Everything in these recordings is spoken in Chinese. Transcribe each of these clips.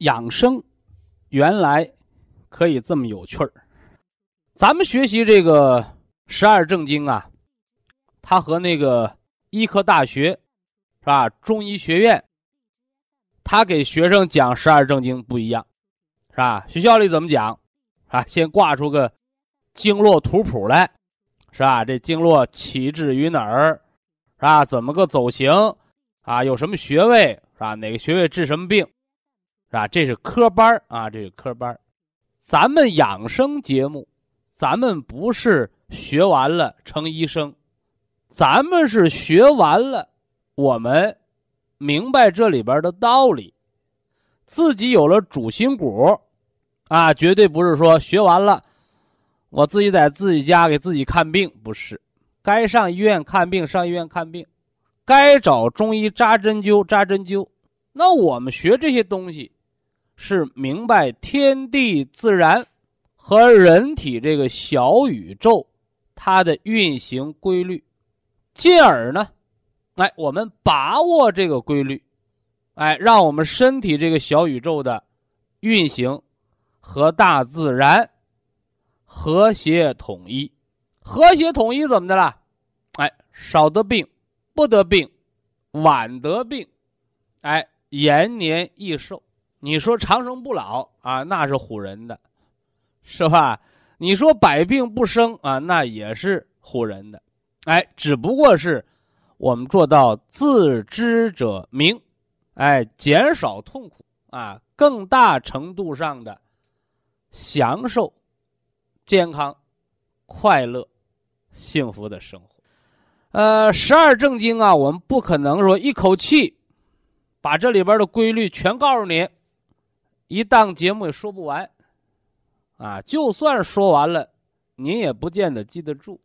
养生原来可以这么有趣儿。咱们学习这个十二正经啊，它和那个医科大学是吧？中医学院，他给学生讲十二正经不一样，是吧？学校里怎么讲啊？先挂出个经络图谱来，是吧？这经络起至于哪儿，是吧？怎么个走形啊？有什么穴位是吧？哪个穴位治什么病？是吧？这是科班啊，这是科班咱们养生节目，咱们不是学完了成医生，咱们是学完了，我们明白这里边的道理，自己有了主心骨啊，绝对不是说学完了，我自己在自己家给自己看病，不是，该上医院看病上医院看病，该找中医扎针灸扎针灸。那我们学这些东西。是明白天地自然和人体这个小宇宙它的运行规律，进而呢，哎，我们把握这个规律，哎，让我们身体这个小宇宙的运行和大自然和谐统一。和谐统一怎么的了？哎，少得病，不得病，晚得病，哎，延年益寿。你说长生不老啊，那是唬人的，是吧？你说百病不生啊，那也是唬人的。哎，只不过是我们做到自知者明，哎，减少痛苦啊，更大程度上的享受健康、快乐、幸福的生活。呃，十二正经啊，我们不可能说一口气把这里边的规律全告诉你。一档节目也说不完，啊，就算说完了，您也不见得记得住，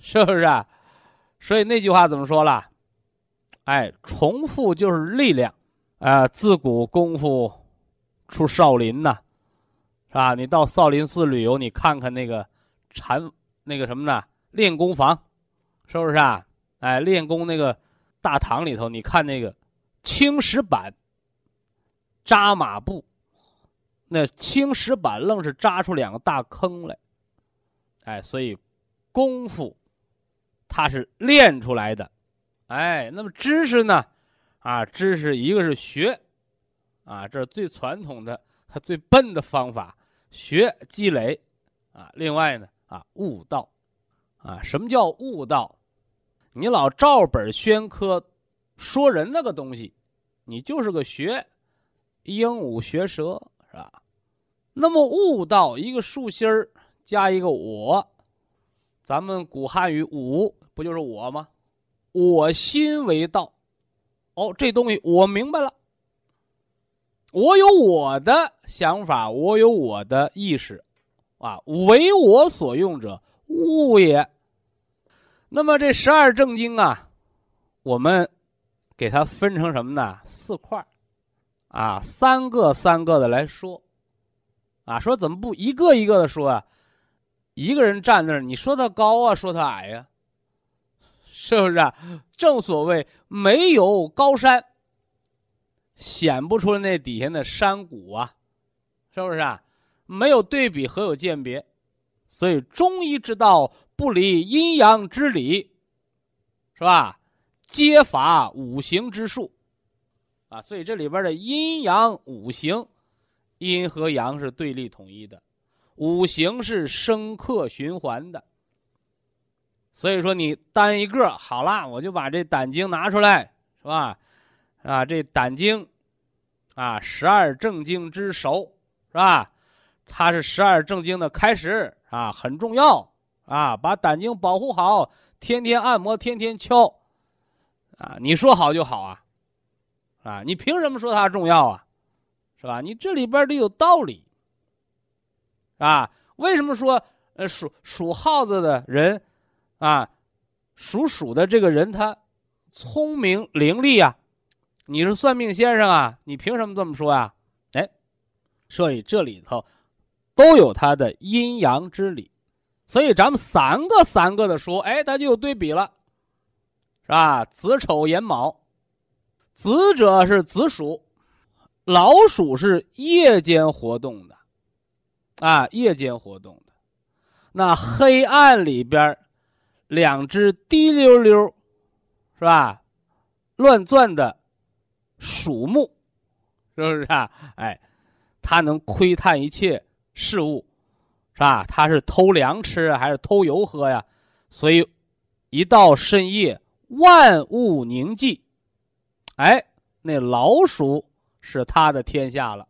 是不是啊？所以那句话怎么说了？哎，重复就是力量，啊，自古功夫出少林呐，是吧？你到少林寺旅游，你看看那个禅那个什么呢？练功房，是不是啊？哎，练功那个大堂里头，你看那个青石板。扎马步，那青石板愣是扎出两个大坑来，哎，所以功夫它是练出来的，哎，那么知识呢？啊，知识一个是学，啊，这是最传统的、最笨的方法，学积累，啊，另外呢，啊，悟道，啊，什么叫悟道？你老照本宣科说人那个东西，你就是个学。鹦鹉学舌是吧？那么悟道一个竖心儿加一个我，咱们古汉语悟不就是我吗？我心为道。哦，这东西我明白了。我有我的想法，我有我的意识，啊，为我所用者，悟也。那么这十二正经啊，我们给它分成什么呢？四块啊，三个三个的来说，啊，说怎么不一个一个的说啊？一个人站那儿，你说他高啊，说他矮呀，是不是啊？正所谓没有高山，显不出那底下的山谷啊，是不是啊？没有对比，何有鉴别？所以中医之道不离阴阳之理，是吧？皆法五行之术。啊，所以这里边的阴阳五行阴和阳是对立统一的，五行是生克循环的。所以说，你单一个好了，我就把这胆经拿出来，是吧？啊，这胆经，啊，十二正经之首，是吧？它是十二正经的开始啊，很重要啊！把胆经保护好，天天按摩，天天敲，啊，你说好就好啊，啊，你凭什么说它重要啊？是吧？你这里边得有道理，啊？为什么说呃属属耗子的人？啊，属鼠的这个人他聪明伶俐啊，你是算命先生啊，你凭什么这么说啊？哎，所以这里头都有它的阴阳之理，所以咱们三个三个的说，哎，它就有对比了，是吧？子丑寅卯，子者是子鼠，老鼠是夜间活动的，啊，夜间活动的，那黑暗里边。两只滴溜溜，是吧？乱转的鼠目，是不是啊？哎，它能窥探一切事物，是吧？它是偷粮吃还是偷油喝呀？所以，一到深夜，万物宁静，哎，那老鼠是他的天下了，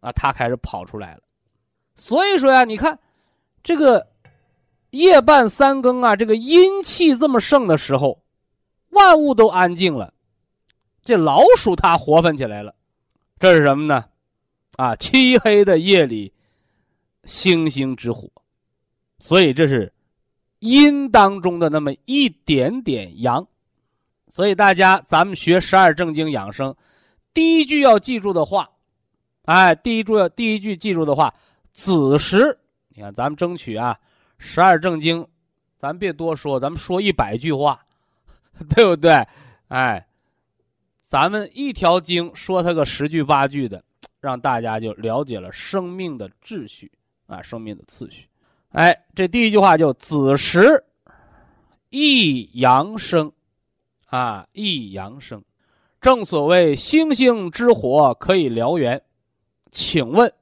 啊，他开始跑出来了。所以说呀，你看这个。夜半三更啊，这个阴气这么盛的时候，万物都安静了，这老鼠它活泛起来了，这是什么呢？啊，漆黑的夜里，星星之火，所以这是阴当中的那么一点点阳，所以大家咱们学十二正经养生，第一句要记住的话，哎，第一句要第一句记住的话，子时，你看咱们争取啊。十二正经，咱别多说，咱们说一百句话，对不对？哎，咱们一条经说它个十句八句的，让大家就了解了生命的秩序啊，生命的次序。哎，这第一句话就子时益阳生啊，益阳生，正所谓星星之火可以燎原。请问，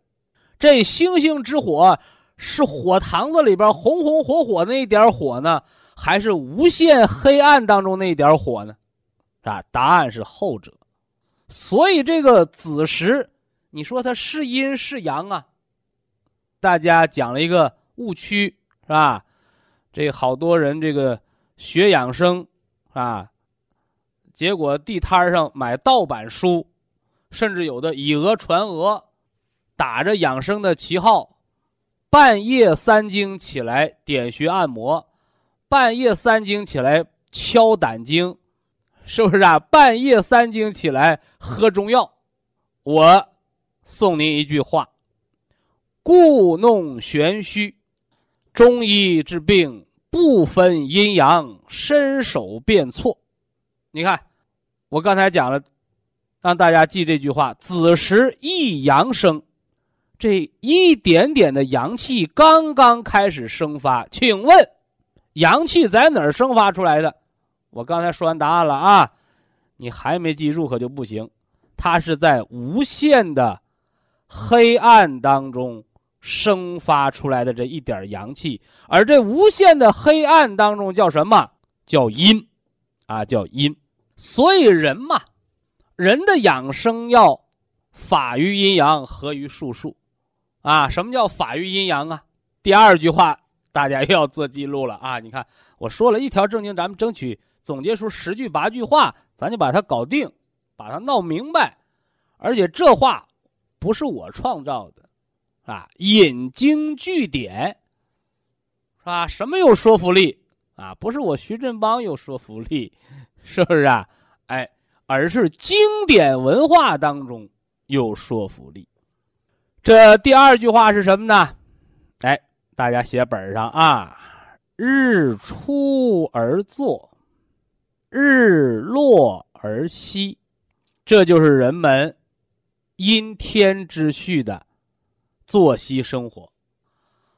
这星星之火？是火塘子里边红红火火那一点火呢，还是无限黑暗当中那一点火呢？啊，答案是后者。所以这个子时，你说它是阴是阳啊？大家讲了一个误区，是吧？这好多人这个学养生啊，结果地摊上买盗版书，甚至有的以讹传讹，打着养生的旗号。半夜三更起来点穴按摩，半夜三更起来敲胆经，是不是啊？半夜三更起来喝中药，我送您一句话：故弄玄虚，中医治病不分阴阳，伸手便错。你看，我刚才讲了，让大家记这句话：子时益阳生。这一点点的阳气刚刚开始生发，请问，阳气在哪儿生发出来的？我刚才说完答案了啊，你还没记住可就不行。它是在无限的黑暗当中生发出来的这一点阳气，而这无限的黑暗当中叫什么？叫阴，啊，叫阴。所以人嘛，人的养生要法于阴阳，合于术数。啊，什么叫法于阴阳啊？第二句话大家又要做记录了啊！你看我说了一条正经，咱们争取总结出十句八句话，咱就把它搞定，把它闹明白。而且这话不是我创造的，啊，引经据典，是吧？什么有说服力啊？不是我徐振邦有说服力，是不是啊？哎，而是经典文化当中有说服力。这第二句话是什么呢？哎，大家写本上啊，日出而作，日落而息，这就是人们因天之序的作息生活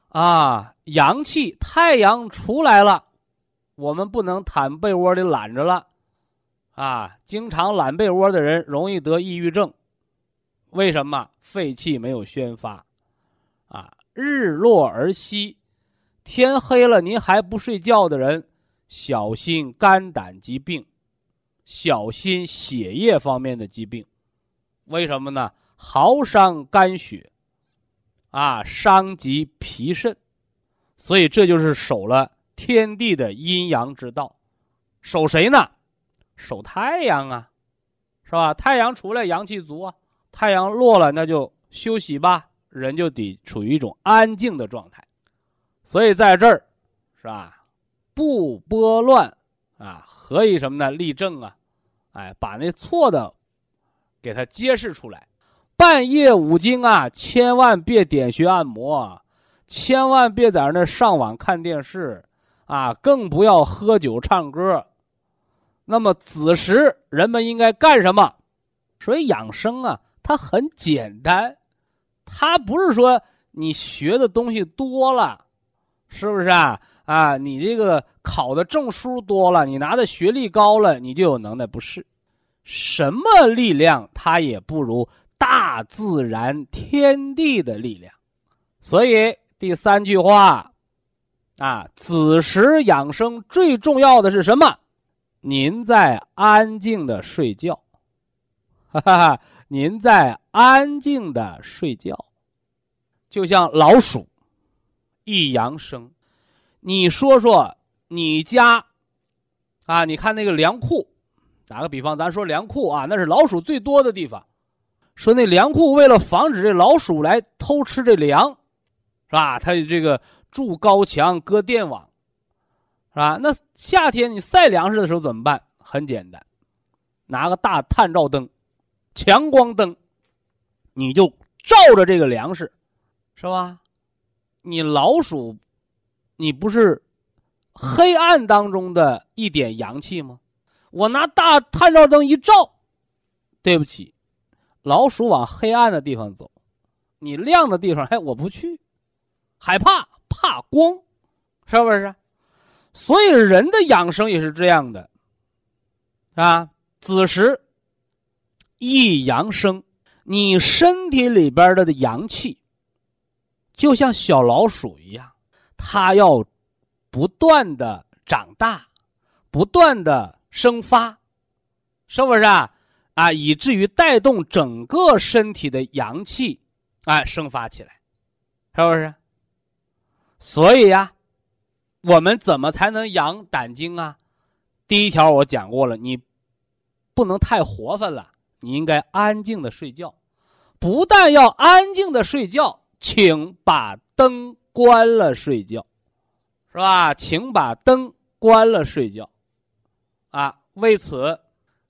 啊。阳气，太阳出来了，我们不能躺被窝里懒着了啊。经常懒被窝的人容易得抑郁症。为什么肺气没有宣发？啊，日落而息，天黑了您还不睡觉的人，小心肝胆疾病，小心血液方面的疾病。为什么呢？耗伤肝血，啊，伤及脾肾，所以这就是守了天地的阴阳之道。守谁呢？守太阳啊，是吧？太阳出来阳气足啊，太阳落了那就休息吧，人就得处于一种安静的状态。所以在这儿，是吧？不拨乱啊，何以什么呢？立正啊，哎，把那错的给它揭示出来。半夜五更啊，千万别点穴按摩，千万别在那上网看电视啊，更不要喝酒唱歌。那么子时人们应该干什么？所以养生啊，它很简单，它不是说你学的东西多了，是不是啊？啊，你这个考的证书多了，你拿的学历高了，你就有能耐？不是，什么力量它也不如大自然天地的力量。所以第三句话，啊，子时养生最重要的是什么？您在安静的睡觉，哈哈哈！您在安静的睡觉，就像老鼠，一阳生。你说说你家，啊，你看那个粮库，打个比方，咱说粮库啊，那是老鼠最多的地方。说那粮库为了防止这老鼠来偷吃这粮，是吧？它这个筑高墙，搁电网。是吧？那夏天你晒粮食的时候怎么办？很简单，拿个大探照灯，强光灯，你就照着这个粮食，是吧？你老鼠，你不是黑暗当中的一点阳气吗？我拿大探照灯一照，对不起，老鼠往黑暗的地方走，你亮的地方，哎，我不去，害怕，怕光，是不是？所以人的养生也是这样的，啊，子时易阳生，你身体里边的阳气，就像小老鼠一样，它要不断的长大，不断的生发，是不是啊？啊，以至于带动整个身体的阳气，啊，生发起来，是不是？所以呀。我们怎么才能养胆经啊？第一条我讲过了，你不能太活泛了，你应该安静的睡觉。不但要安静的睡觉，请把灯关了睡觉，是吧？请把灯关了睡觉。啊，为此，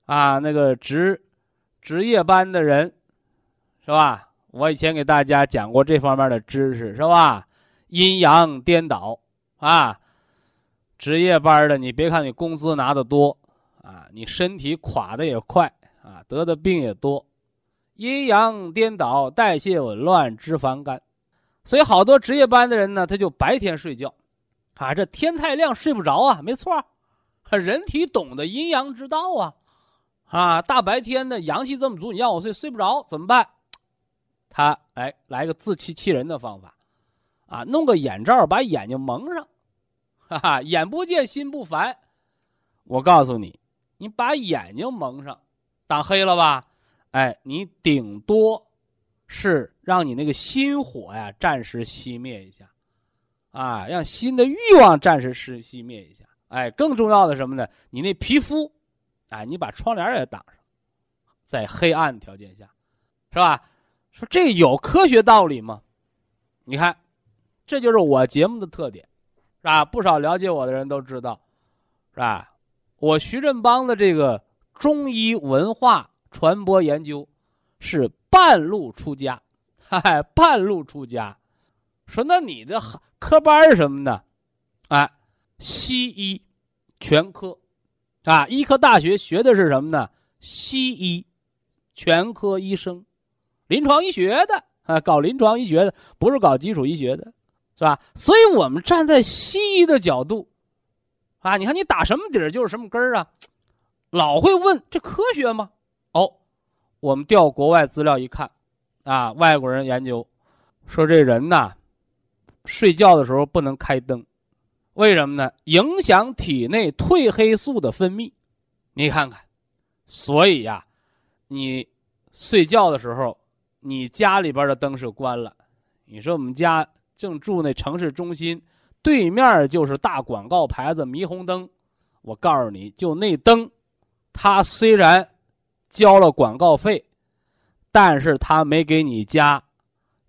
啊，那个值值夜班的人，是吧？我以前给大家讲过这方面的知识，是吧？阴阳颠倒，啊。值夜班的，你别看你工资拿的多，啊，你身体垮的也快，啊，得的病也多，阴阳颠倒，代谢紊乱，脂肪肝，所以好多值夜班的人呢，他就白天睡觉，啊，这天太亮睡不着啊，没错，人体懂得阴阳之道啊，啊，大白天的阳气这么足，你让我睡睡不着怎么办？他哎，来个自欺欺人的方法，啊，弄个眼罩把眼睛蒙上。哈哈，眼不见心不烦，我告诉你，你把眼睛蒙上，挡黑了吧？哎，你顶多是让你那个心火呀暂时熄灭一下，啊，让心的欲望暂时是熄灭一下。哎，更重要的什么呢？你那皮肤，哎，你把窗帘也挡上，在黑暗条件下，是吧？说这有科学道理吗？你看，这就是我节目的特点。是吧？不少了解我的人都知道，是吧？我徐振邦的这个中医文化传播研究是半路出家，嗨，半路出家。说那你的科班是什么呢？哎，西医全科，啊，医科大学学的是什么呢？西医全科医生，临床医学的啊，搞临床医学的，不是搞基础医学的。是吧？所以我们站在西医的角度，啊，你看你打什么底儿就是什么根儿啊，老会问这科学吗？哦，我们调国外资料一看，啊，外国人研究说这人呐，睡觉的时候不能开灯，为什么呢？影响体内褪黑素的分泌。你看看，所以呀，你睡觉的时候，你家里边的灯是关了。你说我们家正住那城市中心，对面就是大广告牌子霓虹灯。我告诉你就那灯，它虽然交了广告费，但是它没给你家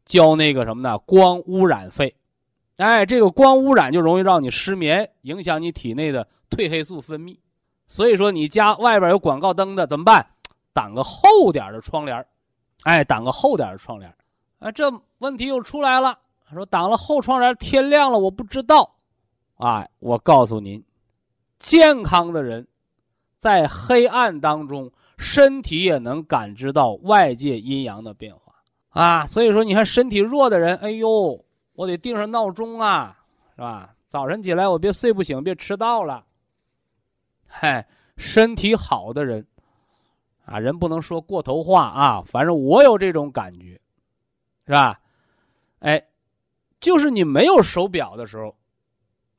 交那个什么呢？光污染费。哎，这个光污染就容易让你失眠，影响你体内的褪黑素分泌。所以说，你家外边有广告灯的怎么办？挡个厚点的窗帘哎，挡个厚点的窗帘啊，这问题又出来了。说挡了后窗帘天亮了，我不知道。啊，我告诉您，健康的人，在黑暗当中，身体也能感知到外界阴阳的变化啊。所以说，你看身体弱的人，哎呦，我得定上闹钟啊，是吧？早晨起来我别睡不醒，别迟到了。嗨，身体好的人，啊，人不能说过头话啊。反正我有这种感觉，是吧？哎，就是你没有手表的时候，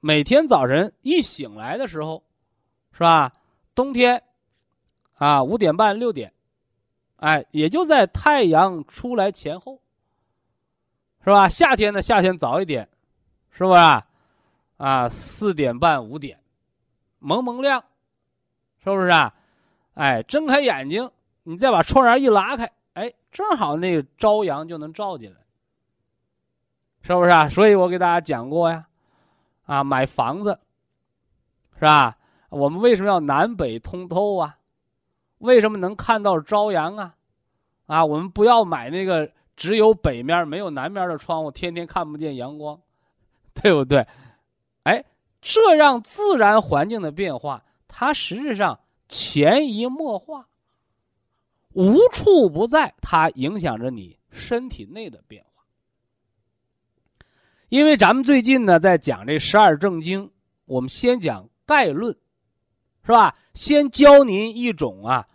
每天早晨一醒来的时候，是吧？冬天，啊，五点半六点，哎，也就在太阳出来前后，是吧？夏天呢，夏天早一点，是不是？啊，四点半五点，蒙蒙亮。是不是啊？哎，睁开眼睛，你再把窗帘一拉开，哎，正好那个朝阳就能照进来，是不是啊？所以我给大家讲过呀，啊，买房子，是吧？我们为什么要南北通透啊？为什么能看到朝阳啊？啊，我们不要买那个只有北面没有南面的窗户，天天看不见阳光，对不对？哎，这样自然环境的变化。它实质上潜移默化，无处不在，它影响着你身体内的变化。因为咱们最近呢在讲这十二正经，我们先讲概论，是吧？先教您一种啊，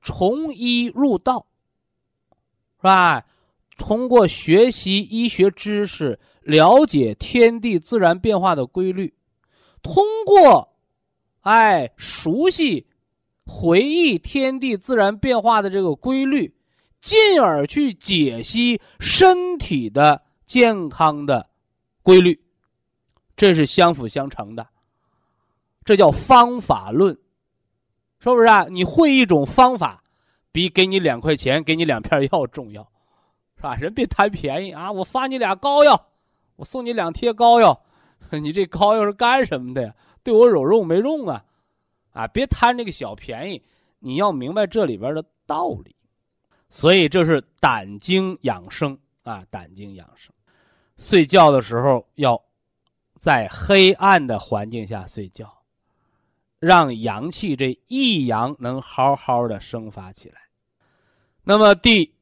从医入道，是吧？通过学习医学知识，了解天地自然变化的规律，通过。哎，熟悉、回忆天地自然变化的这个规律，进而去解析身体的健康的规律，这是相辅相成的。这叫方法论，是不是啊？你会一种方法，比给你两块钱、给你两片药重要，是吧？人别贪便宜啊！我发你俩膏药，我送你两贴膏药，你这膏药是干什么的呀？对我有用没用啊？啊，别贪这个小便宜，你要明白这里边的道理。所以这是胆经养生啊，胆经养生。睡觉的时候要在黑暗的环境下睡觉，让阳气这一阳能好好的生发起来。那么第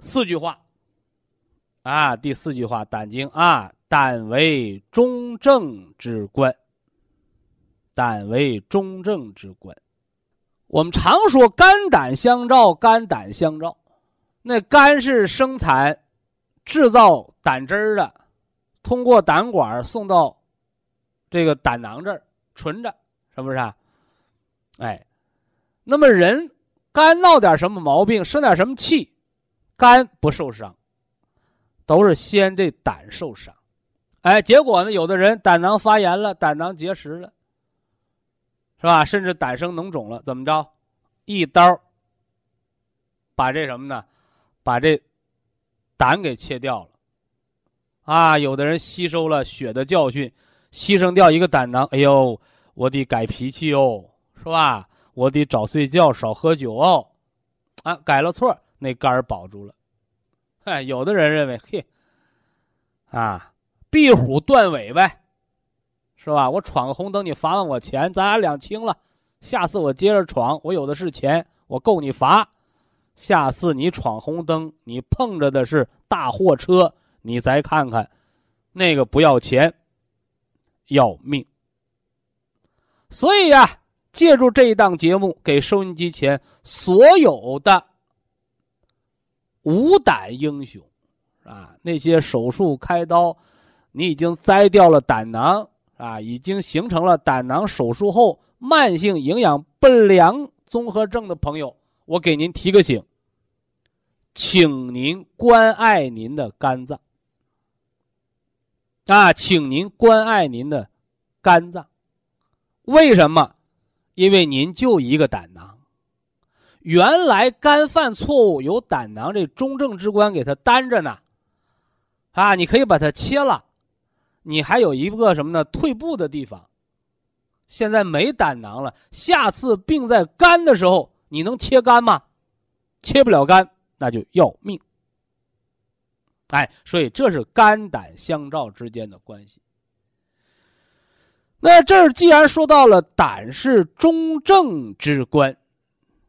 四句话啊，第四句话，胆经啊，胆为中正之官。胆为中正之官，我们常说肝胆相照，肝胆相照。那肝是生产、制造胆汁儿的，通过胆管送到这个胆囊这儿存着，是不是？啊？哎，那么人肝闹点什么毛病，生点什么气，肝不受伤，都是先这胆受伤。哎，结果呢，有的人胆囊发炎了，胆囊结石了。是吧？甚至胆生脓肿了，怎么着？一刀把这什么呢？把这胆给切掉了。啊，有的人吸收了血的教训，牺牲掉一个胆囊。哎呦，我得改脾气哦，是吧？我得早睡觉，少喝酒哦。啊，改了错，那肝儿保住了。哎，有的人认为，嘿，啊，壁虎断尾呗。是吧？我闯个红灯，你罚完我钱，咱俩两清了。下次我接着闯，我有的是钱，我够你罚。下次你闯红灯，你碰着的是大货车，你再看看，那个不要钱，要命。所以呀，借助这一档节目，给收音机前所有的无胆英雄，啊，那些手术开刀，你已经摘掉了胆囊啊，已经形成了胆囊手术后慢性营养不良综合症的朋友，我给您提个醒，请您关爱您的肝脏。啊，请您关爱您的肝脏。为什么？因为您就一个胆囊，原来肝犯错误有胆囊这中正之官给他担着呢。啊，你可以把它切了，你还有一个什么呢？退步的地方。现在没胆囊了，下次病在肝的时候，你能切肝吗？切不了肝，那就要命。哎，所以这是肝胆相照之间的关系。那这儿既然说到了胆是中正之官，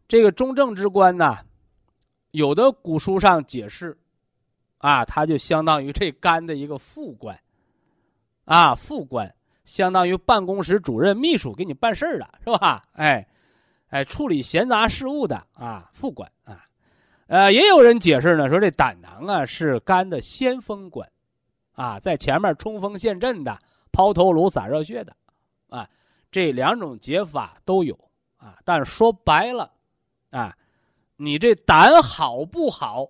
这个中正之官呢，有的古书上解释，啊，它就相当于这肝的一个副官，啊，副官相当于办公室主任、秘书给你办事儿的是吧？哎，哎，处理闲杂事务的啊，副官啊。呃，也有人解释呢，说这胆囊啊是肝的先锋官，啊，在前面冲锋陷阵的、抛头颅洒热血的，啊，这两种解法都有啊。但是说白了，啊，你这胆好不好，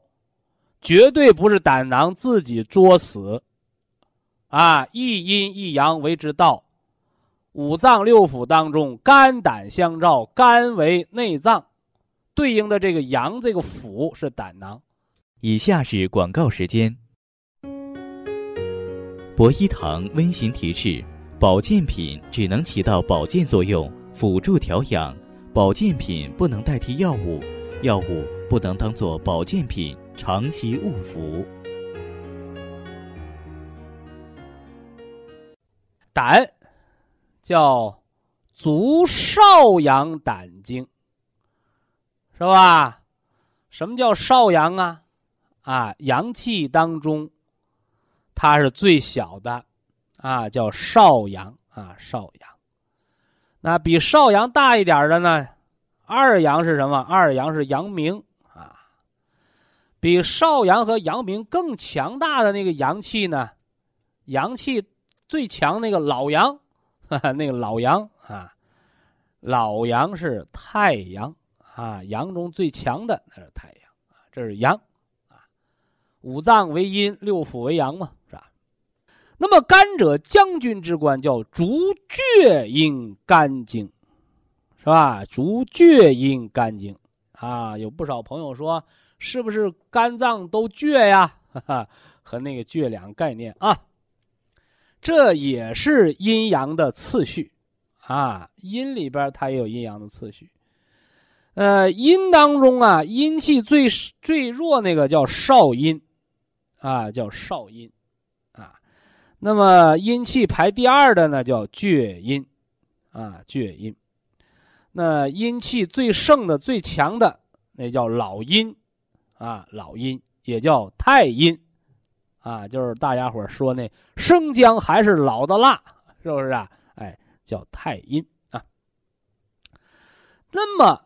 绝对不是胆囊自己作死，啊，一阴一阳为之道，五脏六腑当中，肝胆相照，肝为内脏。对应的这个阳，这个腑是胆囊。以下是广告时间。博一堂温馨提示：保健品只能起到保健作用，辅助调养；保健品不能代替药物，药物不能当做保健品长期误服。胆叫足少阳胆经。是吧？什么叫少阳啊？啊，阳气当中，它是最小的，啊，叫少阳啊，少阳。那比少阳大一点的呢？二阳是什么？二阳是阳明啊。比少阳和阳明更强大的那个阳气呢？阳气最强那个老阳，那个老阳啊，老阳是太阳。啊，阳中最强的那是太阳啊，这是阳啊，五脏为阴，六腑为阳嘛，是吧？那么肝者将军之官，叫逐厥阴肝经，是吧？逐厥阴肝经啊，有不少朋友说，是不是肝脏都倔呀？哈哈，和那个倔两个概念啊，这也是阴阳的次序。啊，阴里边它也有阴阳的次序。呃，阴当中啊，阴气最最弱那个叫少阴，啊，叫少阴，啊，那么阴气排第二的呢叫厥阴，啊，厥阴，那阴气最盛的、最强的那叫老阴，啊，老阴也叫太阴，啊，就是大家伙说那生姜还是老的辣，是不是啊？哎，叫太阴啊。那么。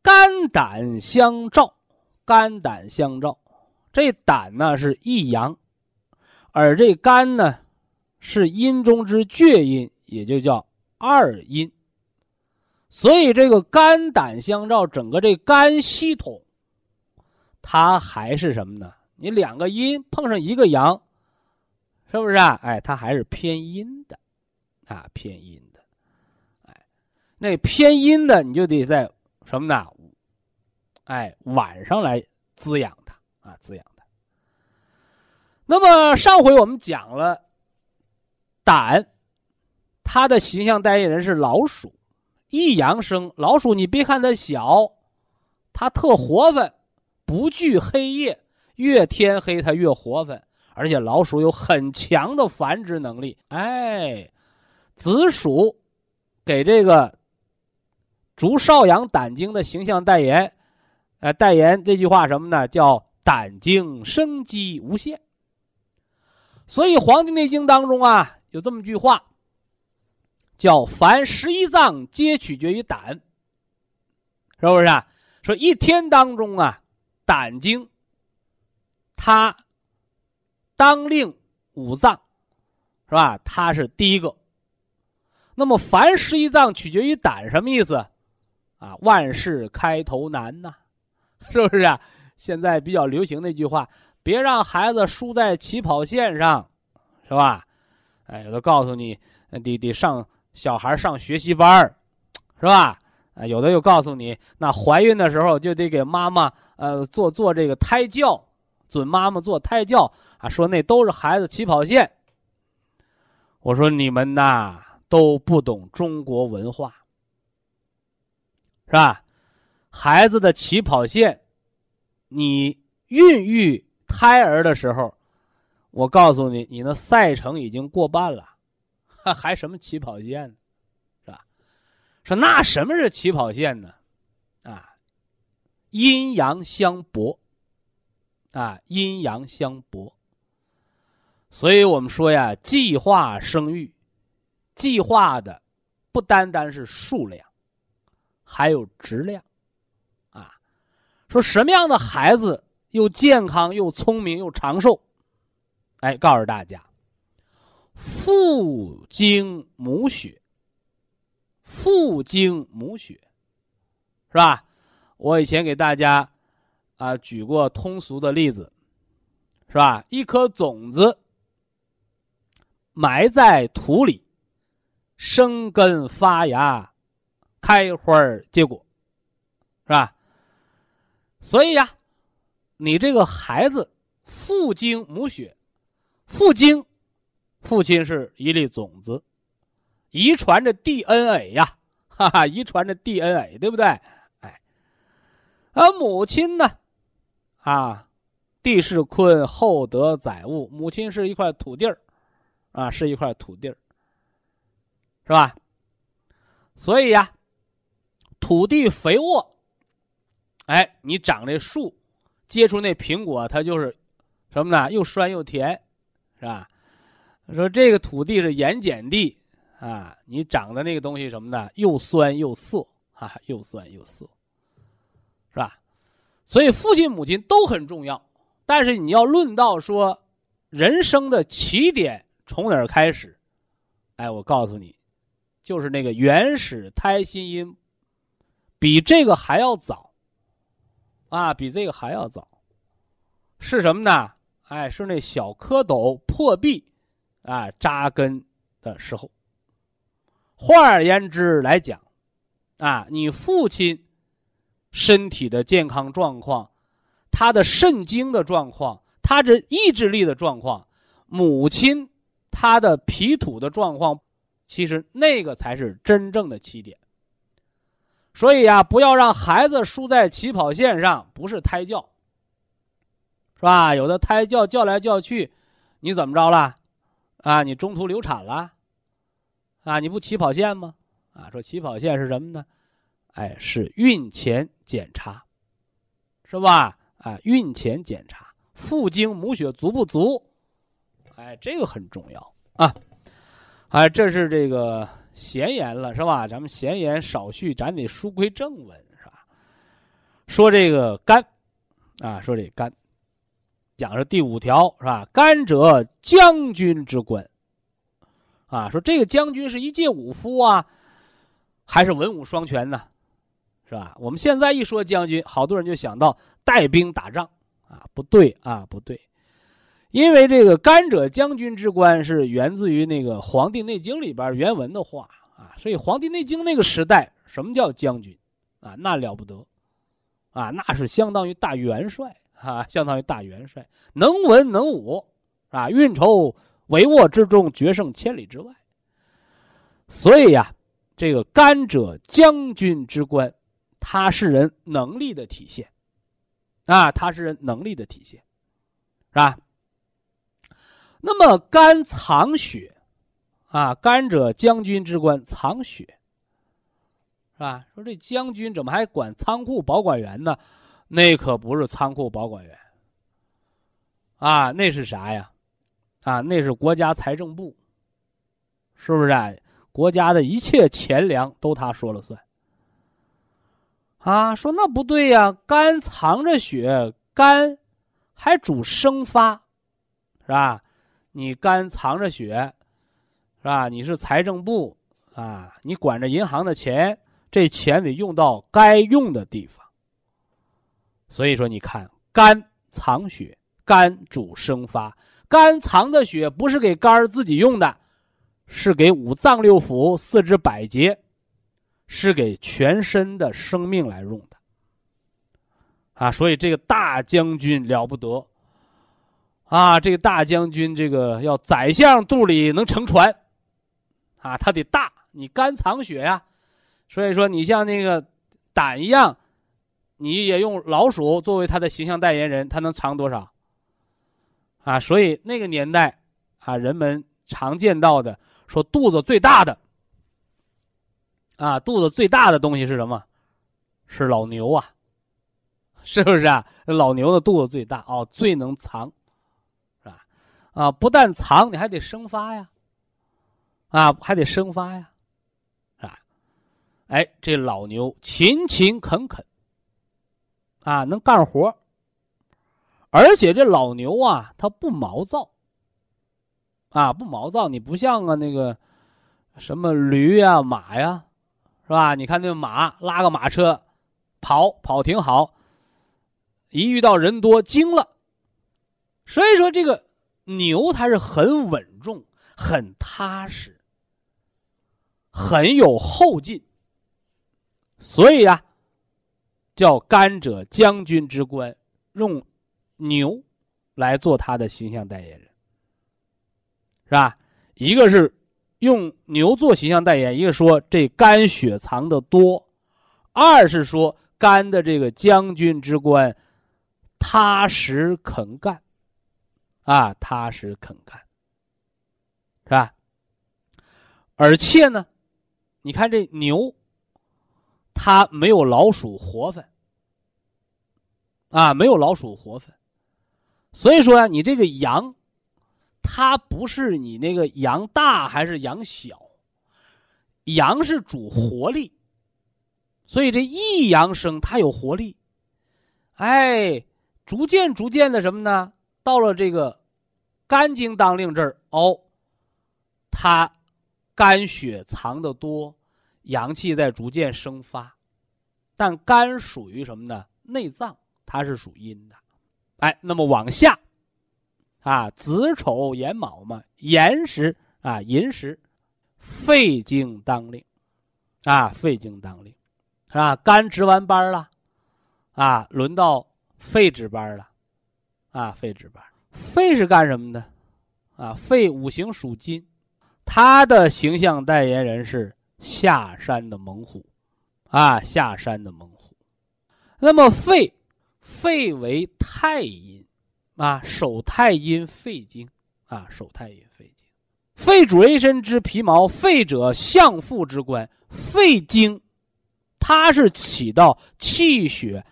肝胆相照，肝胆相照，这胆呢是一阳，而这肝呢是阴中之厥阴，也就叫二阴。所以这个肝胆相照，整个这肝系统，它还是什么呢？你两个阴碰上一个阳，是不是啊？哎，它还是偏阴的，啊，偏阴的，哎，那偏阴的你就得在什么呢？哎，晚上来滋养它啊，滋养它。那么上回我们讲了，胆，它的形象代言人是老鼠，一阳生老鼠。你别看它小，它特活泛，不惧黑夜，越天黑它越活泛，而且老鼠有很强的繁殖能力。哎，子鼠给这个足少阳胆经的形象代言。呃，代言这句话什么呢？叫胆经生机无限。所以《黄帝内经》当中啊，有这么句话，叫“凡十一脏皆取决于胆”，是不是？啊？说一天当中啊，胆经他当令五脏，是吧？他是第一个。那么凡十一脏取决于胆，什么意思？啊，万事开头难呐，是不是啊？现在比较流行那句话：别让孩子输在起跑线上，是吧？哎，有的告诉你，得得上小孩上学习班是吧？啊，有的又告诉你，那怀孕的时候就得给妈妈呃做做这个胎教，准妈妈做胎教啊，说那都是孩子起跑线。我说你们呐都不懂中国文化。是吧？孩子的起跑线，你孕育胎儿的时候，我告诉你，你那赛程已经过半了，还什么起跑线呢？是吧？说那什么是起跑线呢？啊，阴阳相搏，啊，阴阳相搏。所以我们说呀，计划生育，计划的不单单是数量。还有质量，啊，说什么样的孩子又健康又聪明又长寿？哎，告诉大家，父精母血，父精母血，是吧？我以前给大家啊举过通俗的例子，是吧？一颗种子埋在土里，生根发芽。开花结果，是吧？所以呀，你这个孩子父精母血，父精，父亲是一粒种子，遗传着 DNA 呀，哈哈，遗传着 DNA，对不对？哎，而母亲呢，啊，地势坤厚德载物，母亲是一块土地儿，啊，是一块土地儿，是吧？所以呀。土地肥沃，哎，你长这树，结出那苹果，它就是什么呢？又酸又甜，是吧？说这个土地是盐碱地啊，你长的那个东西什么呢？又酸又涩啊，又酸又涩，是吧？所以父亲母亲都很重要，但是你要论到说人生的起点从哪儿开始，哎，我告诉你，就是那个原始胎心音。比这个还要早，啊，比这个还要早，是什么呢？哎，是那小蝌蚪破壁，啊，扎根的时候。换而言之来讲，啊，你父亲身体的健康状况，他的肾精的状况，他的意志力的状况，母亲他的脾土的状况，其实那个才是真正的起点。所以呀，不要让孩子输在起跑线上，不是胎教，是吧？有的胎教叫来叫去，你怎么着了？啊，你中途流产了？啊，你不起跑线吗？啊，说起跑线是什么呢？哎，是孕前检查，是吧？啊，孕前检查父精母血足不足？哎，这个很重要啊！哎，这是这个。闲言了是吧？咱们闲言少叙，咱得书归正文是吧？说这个肝，啊，说这肝，讲是第五条是吧？肝者将军之官，啊，说这个将军是一介武夫啊，还是文武双全呢？是吧？我们现在一说将军，好多人就想到带兵打仗啊，不对啊，不对。因为这个“甘者将军之官”是源自于那个《黄帝内经》里边原文的话啊，所以《黄帝内经》那个时代，什么叫将军啊？那了不得，啊，那是相当于大元帅啊，相当于大元帅，能文能武啊，运筹帷幄之中，决胜千里之外。所以呀，这个“甘者将军之官”，他是人能力的体现啊，他是人能力的体现，是吧？那么肝藏血，啊，肝者将军之官，藏血，是吧？说这将军怎么还管仓库保管员呢？那可不是仓库保管员，啊，那是啥呀？啊，那是国家财政部，是不是？啊？国家的一切钱粮都他说了算。啊，说那不对呀，肝藏着血，肝还主生发，是吧？你肝藏着血，是吧？你是财政部啊，你管着银行的钱，这钱得用到该用的地方。所以说，你看，肝藏血，肝主生发，肝藏的血不是给肝儿自己用的，是给五脏六腑、四肢百节，是给全身的生命来用的。啊，所以这个大将军了不得，啊，这个大将军，这个要宰相肚里能乘船，啊，他得大，你肝藏血呀，所以说你像那个胆一样。你也用老鼠作为他的形象代言人，他能藏多少？啊，所以那个年代，啊，人们常见到的说肚子最大的，啊，肚子最大的东西是什么？是老牛啊，是不是啊？老牛的肚子最大哦，最能藏，是吧？啊，不但藏，你还得生发呀，啊，还得生发呀，是吧，哎，这老牛勤勤恳恳。啊，能干活而且这老牛啊，它不毛躁。啊，不毛躁，你不像啊那个什么驴呀、马呀，是吧？你看那马拉个马车，跑跑挺好，一遇到人多惊了。所以说，这个牛它是很稳重、很踏实、很有后劲。所以呀。叫甘者将军之官，用牛来做他的形象代言人，是吧？一个是用牛做形象代言，一个说这肝血藏的多，二是说肝的这个将军之官踏实肯干，啊，踏实肯干，是吧？而且呢，你看这牛。它没有老鼠活泛，啊，没有老鼠活泛，所以说呀，你这个羊，它不是你那个阳大还是阳小，阳是主活力，所以这一阳生它有活力，哎，逐渐逐渐的什么呢？到了这个肝经当令这儿哦，它肝血藏的多。阳气在逐渐生发，但肝属于什么呢？内脏，它是属阴的。哎，那么往下，啊，子丑寅卯嘛，寅时啊，寅时，肺经当令，啊，肺经当令，是吧？肝值完班了，啊，轮到肺值班了，啊，肺值班。肺是干什么的？啊，肺五行属金，它的形象代言人是。下山的猛虎，啊，下山的猛虎。那么肺，肺为太阴，啊，手太阴肺经，啊，手太阴肺经。肺主人身之皮毛，肺者相父之官，肺经，它是起到气血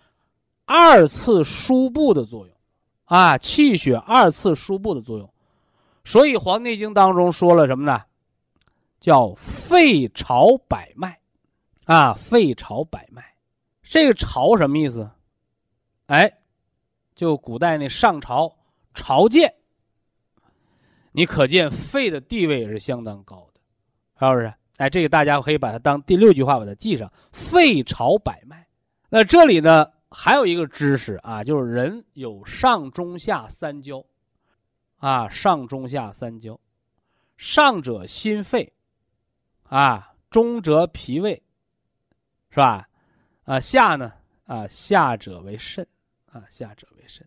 二次输布的作用，啊，气血二次输布的作用。所以《黄帝经》当中说了什么呢？叫肺朝百脉，啊，肺朝百脉，这个朝什么意思？哎，就古代那上朝朝见，你可见肺的地位也是相当高的，是不是？哎，这个大家可以把它当第六句话把它记上，肺朝百脉。那这里呢还有一个知识啊，就是人有上中下三焦，啊，上中下三焦，上者心肺。啊，中则脾胃，是吧？啊，下呢？啊，下者为肾，啊，下者为肾。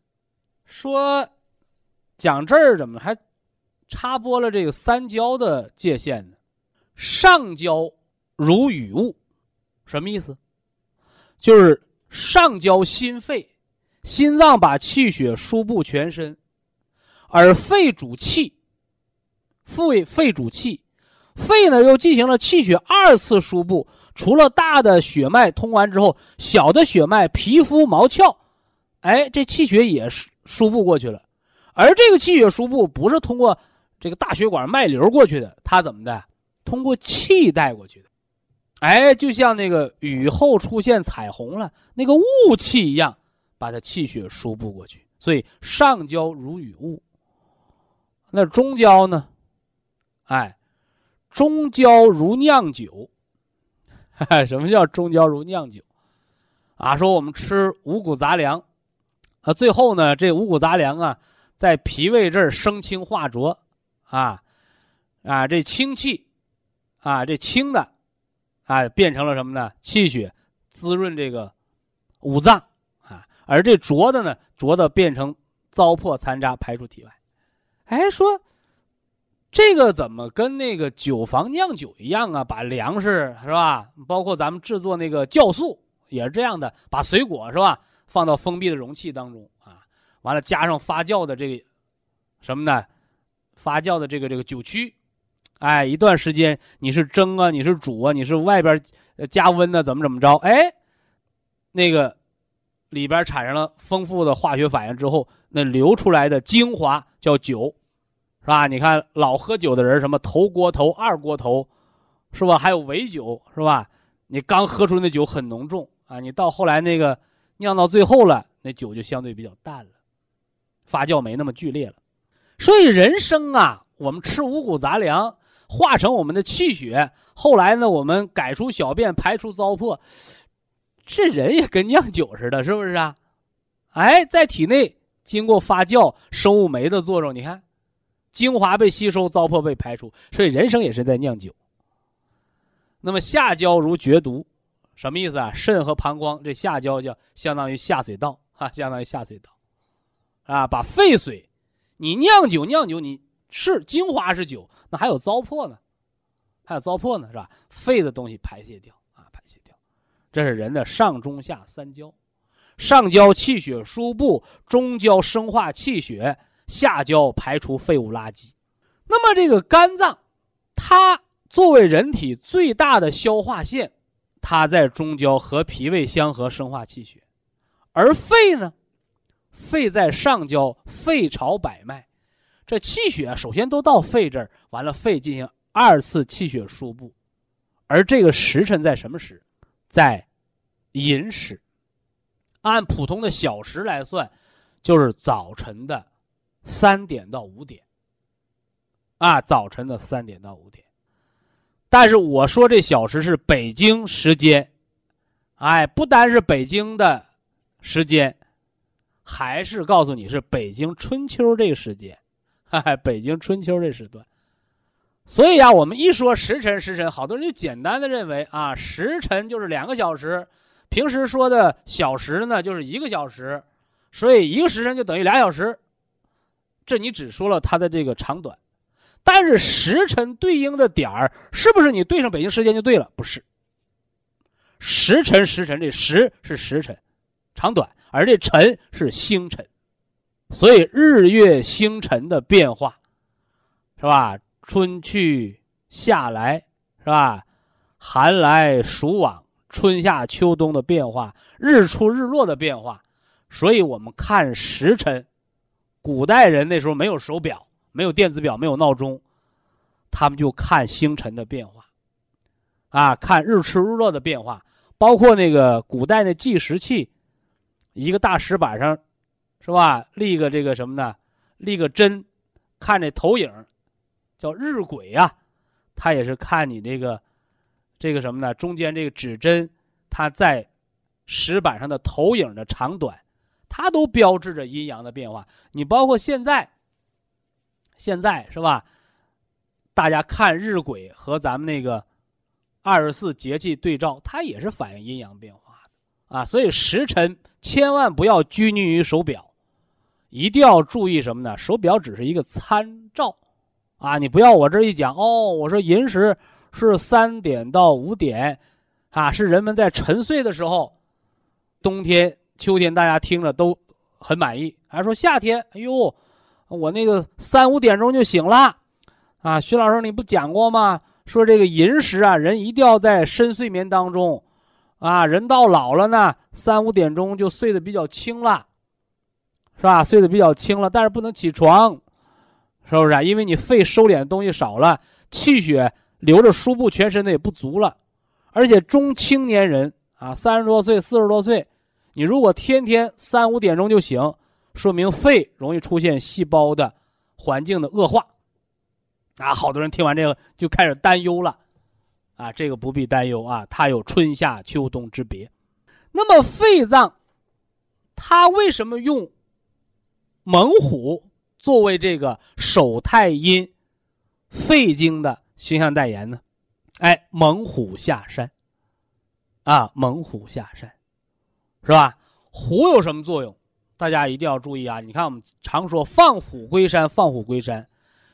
说讲这儿怎么还插播了这个三焦的界限呢？上焦如雨雾，什么意思？就是上焦心肺，心脏把气血输布全身，而肺主气，肺肺主气。肺呢又进行了气血二次输布，除了大的血脉通完之后，小的血脉、皮肤、毛窍，哎，这气血也输输布过去了。而这个气血输布不是通过这个大血管脉流过去的，它怎么的？通过气带过去的。哎，就像那个雨后出现彩虹了，那个雾气一样，把它气血输布过去，所以上焦如雨雾。那中焦呢？哎，中焦如酿酒。什么叫中焦如酿酒？啊，说我们吃五谷杂粮，啊，最后呢，这五谷杂粮啊，在脾胃这儿生清化浊，啊，啊，这清气，啊，这清的，啊，变成了什么呢？气血滋润这个五脏，啊，而这浊的呢，浊的变成糟粕残渣排出体外。哎，说。这个怎么跟那个酒房酿酒一样啊？把粮食是吧？包括咱们制作那个酵素也是这样的，把水果是吧？放到封闭的容器当中啊，完了加上发酵的这个什么呢？发酵的这个这个酒曲，哎，一段时间你是蒸啊，你是煮啊，你是外边加温呢，怎么怎么着？哎，那个里边产生了丰富的化学反应之后，那流出来的精华叫酒。是吧？你看老喝酒的人，什么头锅头、二锅头，是吧？还有尾酒，是吧？你刚喝出那酒很浓重啊，你到后来那个酿到最后了，那酒就相对比较淡了，发酵没那么剧烈了。所以人生啊，我们吃五谷杂粮，化成我们的气血，后来呢，我们改出小便，排出糟粕，这人也跟酿酒似的，是不是啊？哎，在体内经过发酵，生物酶的作用，你看。精华被吸收，糟粕被排出，所以人生也是在酿酒。那么下焦如绝毒，什么意思啊？肾和膀胱这下焦叫相当于下水道 啊，相当于下水道，啊，把废水，你酿酒酿酒，你是精华是酒，那还有糟粕呢，还有糟粕呢，是吧？废的东西排泄掉啊，排泄掉，这是人的上中下三焦，上焦气血输布，中焦生化气血。下焦排除废物垃圾，那么这个肝脏，它作为人体最大的消化腺，它在中焦和脾胃相合生化气血，而肺呢，肺在上焦，肺朝百脉，这气血首先都到肺这儿，完了肺进行二次气血输布，而这个时辰在什么时？在寅时，按普通的小时来算，就是早晨的。三点到五点，啊，早晨的三点到五点，但是我说这小时是北京时间，哎，不单是北京的时间，还是告诉你是北京春秋这个时间，哈 哈，北京春秋这时段。所以啊，我们一说时辰，时辰，好多人就简单的认为啊，时辰就是两个小时，平时说的小时呢就是一个小时，所以一个时辰就等于俩小时。这你只说了它的这个长短，但是时辰对应的点儿是不是你对上北京时间就对了？不是。时辰时辰，这时是时辰，长短，而这辰是星辰，所以日月星辰的变化，是吧？春去夏来，是吧？寒来暑往，春夏秋冬的变化，日出日落的变化，所以我们看时辰。古代人那时候没有手表，没有电子表，没有闹钟，他们就看星辰的变化，啊，看日出日落的变化，包括那个古代的计时器，一个大石板上，是吧？立个这个什么呢？立个针，看这投影，叫日晷呀。它也是看你这个，这个什么呢？中间这个指针，它在石板上的投影的长短。它都标志着阴阳的变化。你包括现在，现在是吧？大家看日晷和咱们那个二十四节气对照，它也是反映阴阳变化的啊。所以时辰千万不要拘泥于手表，一定要注意什么呢？手表只是一个参照啊。你不要我这一讲哦，我说寅时是三点到五点啊，是人们在沉睡的时候，冬天。秋天大家听着都很满意，还说夏天，哎呦，我那个三五点钟就醒了，啊，徐老师你不讲过吗？说这个寅时啊，人一定要在深睡眠当中，啊，人到老了呢，三五点钟就睡得比较轻了，是吧？睡得比较轻了，但是不能起床，是不是啊？因为你肺收敛的东西少了，气血流着输布全身的也不足了，而且中青年人啊，三十多岁、四十多岁。你如果天天三五点钟就醒，说明肺容易出现细胞的环境的恶化。啊，好多人听完这个就开始担忧了，啊，这个不必担忧啊，它有春夏秋冬之别。那么肺脏，它为什么用猛虎作为这个手太阴肺经的形象代言呢？哎，猛虎下山，啊，猛虎下山，是吧？虎有什么作用？大家一定要注意啊！你看，我们常说放虎归山，放虎归山。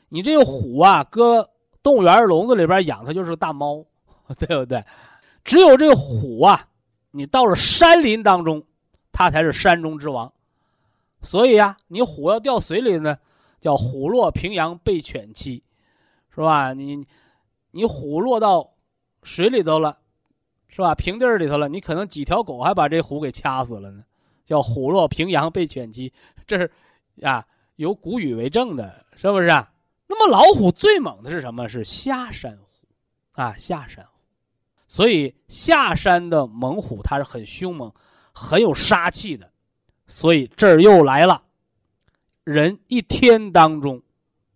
你这个虎啊，搁动物园笼子里边养，它就是个大猫，对不对？只有这个虎啊，你到了山林当中，它才是山中之王。所以呀，你虎要掉水里呢，叫虎落平阳被犬欺，是吧？你你虎落到水里头了，是吧？平地里头了，你可能几条狗还把这虎给掐死了呢，叫虎落平阳被犬欺，这是啊有古语为证的，是不是啊？那么老虎最猛的是什么？是下山虎，啊，下山虎。所以下山的猛虎它是很凶猛、很有杀气的。所以这儿又来了，人一天当中，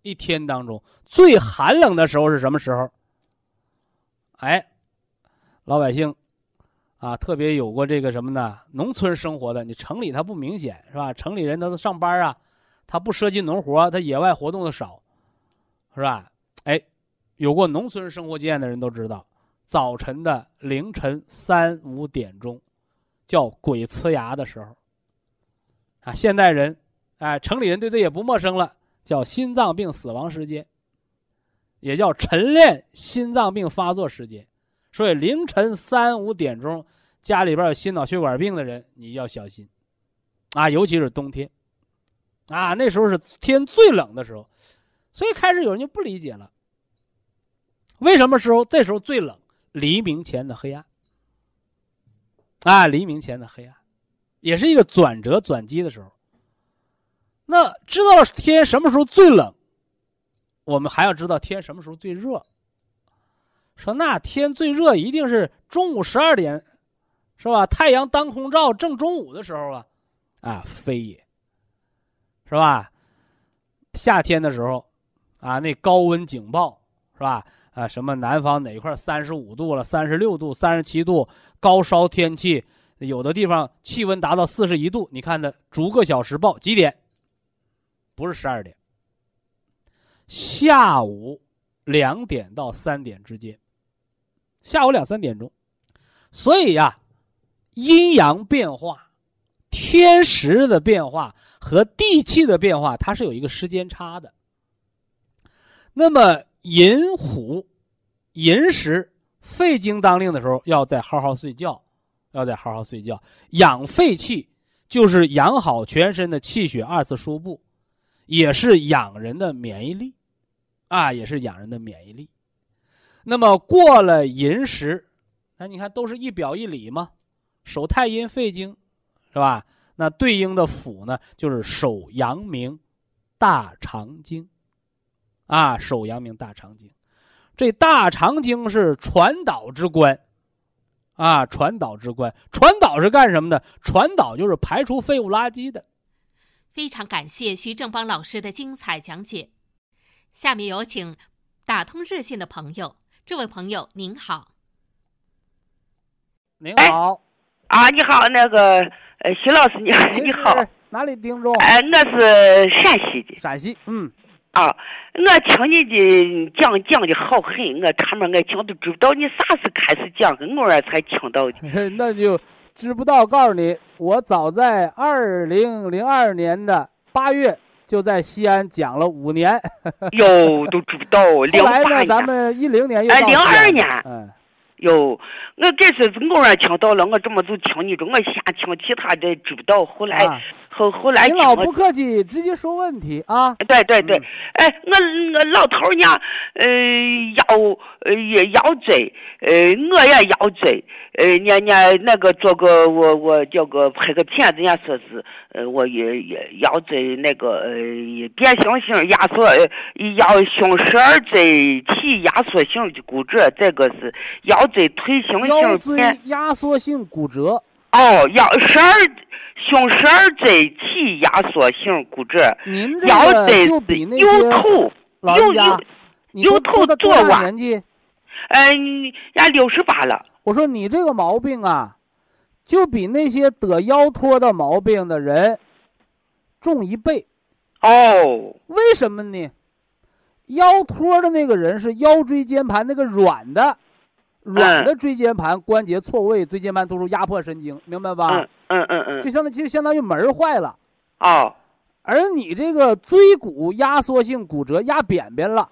一天当中最寒冷的时候是什么时候？哎，老百姓啊，特别有过这个什么呢？农村生活的，你城里它不明显是吧？城里人他都上班啊，他不涉及农活，他野外活动的少。是吧？哎，有过农村生活经验的人都知道，早晨的凌晨三五点钟，叫鬼呲牙的时候。啊，现代人，哎，城里人对这也不陌生了，叫心脏病死亡时间，也叫晨练心脏病发作时间。所以凌晨三五点钟，家里边有心脑血管病的人，你要小心，啊，尤其是冬天，啊，那时候是天最冷的时候。所以开始有人就不理解了，为什么时候这时候最冷？黎明前的黑暗，啊，黎明前的黑暗，也是一个转折转机的时候。那知道了天什么时候最冷，我们还要知道天什么时候最热。说那天最热一定是中午十二点，是吧？太阳当空照，正中午的时候啊，啊，非也，是吧？夏天的时候。啊，那高温警报是吧？啊，什么南方哪块三十五度了，三十六度、三十七度，高烧天气，有的地方气温达到四十一度。你看的逐个小时报几点？不是十二点，下午两点到三点之间，下午两三点钟。所以呀，阴阳变化、天时的变化和地气的变化，它是有一个时间差的。那么寅虎、寅时肺经当令的时候，要再好好睡觉，要再好好睡觉，养肺气，就是养好全身的气血二次输布，也是养人的免疫力，啊，也是养人的免疫力。那么过了寅时，那你看都是一表一里嘛，手太阴肺经，是吧？那对应的府呢，就是手阳明大肠经。啊，手阳明大肠经，这大肠经是传导之官，啊，传导之官，传导是干什么的？传导就是排除废物垃圾的。非常感谢徐正邦老师的精彩讲解。下面有请打通热线的朋友，这位朋友您好。您好。啊，你好，那个呃，徐老师，你好，你好。哪里听众？哎，我是陕西的。陕西，嗯。啊，我听你的讲讲的好狠，我差么我讲都知不道你啥时开始讲的，偶尔才听到的。那就知不道，告诉你，我早在二零零二年的八月就在西安讲了五年。哟，都知不道。后来呢，咱们一零年又。哎，零二年。嗯。哟，我这是偶然听到了，我这么就听你这，我先听其他的知不道，后来。后后来，您老不客气，直接说问题啊！对对对，哎，我我老头儿呃，腰呃也腰椎，呃，我也腰椎，呃，人家那个做个我我叫个拍个片子，人家说是，呃，我也也腰椎那个呃变形性压缩，腰胸十二椎体压缩性的骨折，这个是腰椎退行性腰椎压缩性骨折。哦，腰十二。胸十二椎起压缩性骨折，腰个针是就比那右些头，右老人家右，你多右头多大年纪？嗯，呀六十八了，我说你这个毛病啊，就比那些得腰托的毛病的人重一倍。哦，为什么呢？腰托的那个人是腰椎间盘那个软的，软的椎间盘关节错位，椎间盘突出压迫神经，明白吧？嗯嗯嗯嗯就，相当就相当于门坏了，哦而你这个椎骨压缩性骨折压扁扁了，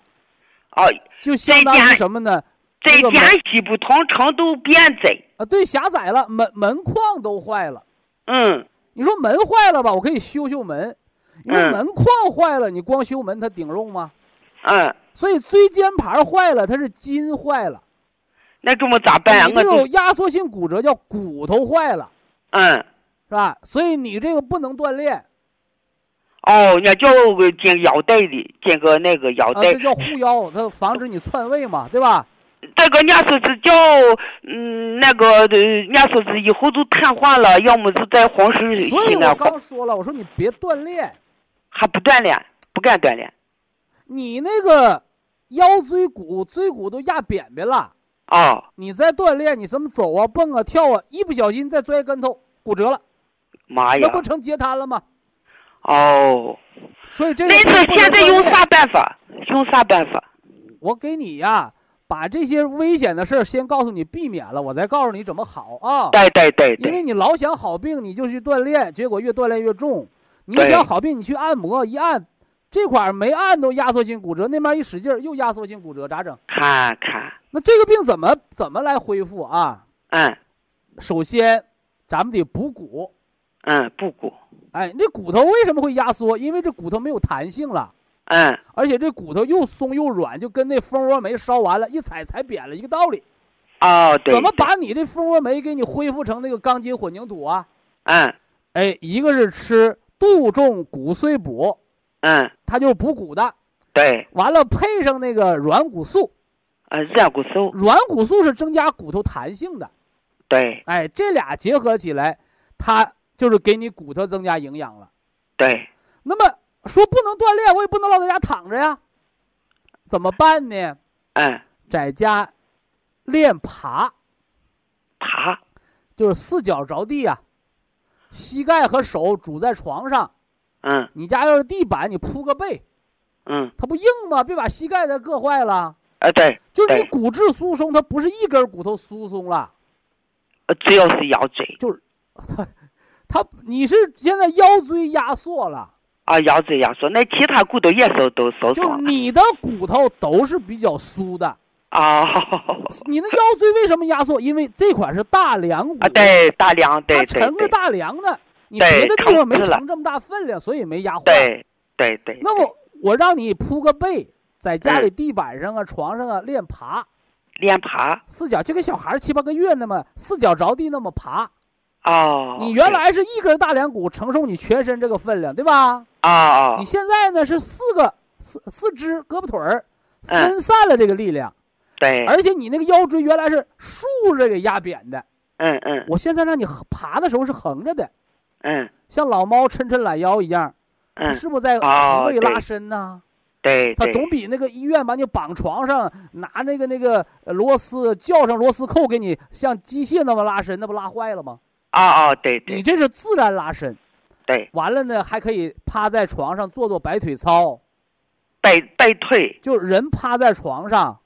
哦，就相当于什么呢？这这个间隙不同程度变窄，啊，对，狭窄了，门门框都坏了。嗯你说门坏了吧，我可以修修门。你说嗯门框坏了，你光修门它顶用吗？嗯，所以椎间盘坏了，它是筋坏了。那这么咋办呀？你这我有压缩性骨折，叫骨头坏了，嗯是吧？所以你这个不能锻炼哦，那叫个进腰带的，剪个那个腰啊，带这，叫护腰，它防止你篡位嘛，对吧？这个人家说是叫嗯那个呃，人家说是以后都瘫痪了，要么是在黄石所以我刚说了，我说你别锻炼，还不锻炼，不敢锻炼。你那个腰椎骨椎骨都压扁扁了，哦，你在锻炼，你什么走啊、蹦啊、跳啊，一不小心再摔跟头骨折了，妈呀！那不成截瘫了吗？哦，所以这个那是现在用啥办法？用啥办法？我给你呀、把这些危险的事儿先告诉你，避免了，我再告诉你怎么好啊。对对对因为，你老想好病，你就去锻炼，结果越锻炼越重。你想好病，你去按摩，一按这块儿没按都压缩性骨折，那边一使劲儿又压缩性骨折，咋整？看看，那这个病怎么怎么来恢复啊？嗯首先，咱们得补骨。嗯，不骨，哎，这骨头为什么会压缩？因为这骨头没有弹性了，嗯而且这骨头又松又软，就跟那蜂窝煤烧完了，一踩踩扁了一个道理。哦对，怎么？把你这蜂窝煤给你恢复成那个钢筋混凝土啊？嗯哎，一个是吃杜仲骨碎补，嗯，它就是补骨的。对，完了配上那个软骨素，嗯，软骨素，软骨素是增加骨头弹性的。对。哎，这俩结合起来，它就是给你骨头增加营养了。对，那么说不能锻炼，我也不能老在家躺着呀，怎么办呢？嗯，在家练爬，爬，就是四脚着地呀、膝盖和手拄在床上。嗯你家要是地板，你铺个被，嗯，它不硬吗？别把膝盖再硌坏了。呃对，就是你骨质疏松，它不是一根骨头疏松了，呃只要是腰椎就是它它你是现在腰椎压缩了，啊，腰椎压缩，那其他骨头也都都受就你的骨头都是比较酥的。啊 你的腰椎为什么压缩？因为这款是大梁骨，啊，对，大梁，它对对对盛着大梁呢，你别的地方没撑死了盛这么大分量，所以没压坏。对对对，那么我让你铺个被，在家里嗯地板上啊、床上啊练爬，练爬四脚就跟小孩七八个月那么四脚着地那么爬。哦，你原来是一根大梁骨承受你全身这个分量，对吧？啊啊你现在呢是四个四四肢胳膊腿儿嗯分散了这个力量，对，而且你那个腰椎原来是竖着给压扁的，嗯嗯我现在让你爬的时候是横着的，嗯。像老猫抻抻懒腰一样，是不是在哦对横位拉伸呢？对，它对。总比那个医院把你绑床上，拿那个那个呃螺丝叫上螺丝扣给你像机械那么拉伸，那不拉坏了吗？啊啊，对对。你这是自然拉伸。对，完了呢，还可以趴在床上做做摆腿操，摆摆腿就是人趴在床上，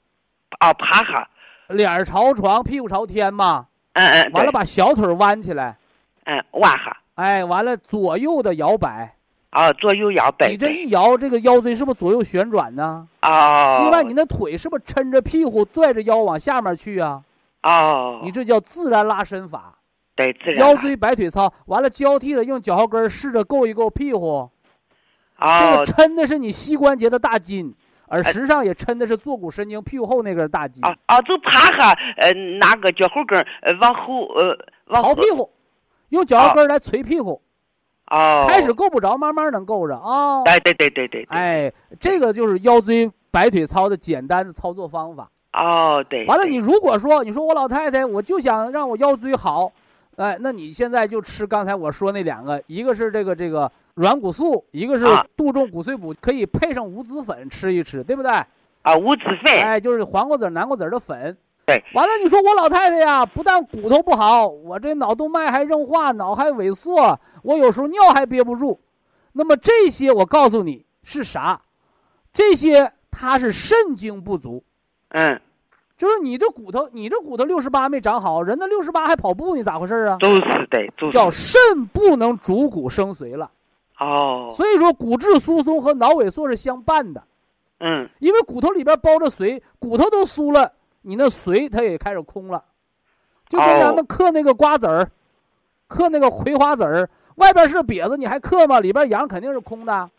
啊，趴下，脸朝床，屁股朝天嘛。嗯嗯，完了，把小腿弯起来，嗯弯下，哎，完了左右的摇摆。啊，左右摇摆，你这一摇，这个腰椎是不是左右旋转呢？啊，另外，你那腿是不是抻着屁股，拽着腰往下面去啊？哦，你这叫自然拉伸法。对自然拉腰椎摆腿操，完了交替的用脚后跟试着够一够屁股，这哦个抻的是你膝关节的大筋，而实际上也抻的是坐骨神经屁股后那根大筋。啊啊，就爬下，呃，拿个脚后跟呃往后呃往后刨屁股，用脚后跟儿来捶屁股，哦，开始够不着，慢慢能够着啊。对对对对对，对，哎，这个就是腰椎摆腿操的简单的操作方法。哦对，完了，你如果说你说我老太太，我就想让我腰椎好，哎，那你现在就吃刚才我说那两个，一个是这个这个软骨素，一个是啊杜仲骨碎补，可以配上五子粉吃一吃，对不对？啊，五子粉，哎，就是黄瓜籽儿、南瓜籽儿的粉。对，完了，你说我老太太呀，不但骨头不好，我这脑动脉还硬化，脑还萎缩，我有时候尿还憋不住。那么这些，我告诉你是啥？这些它是肾精不足，嗯，就是你这骨头，你这骨头六十八没长好，人家六十八还跑步，呢咋回事啊？都是的，都是叫肾不能主骨生髓了。哦，所以说，骨质疏松和脑萎缩是相伴的。嗯，因为骨头里边包着髓，骨头都酥了，你那髓它也开始空了，就跟咱们嗑那个瓜子儿，嗑那个葵花籽儿，外边是瘪子，你还嗑吗？里边瓤肯定是空的。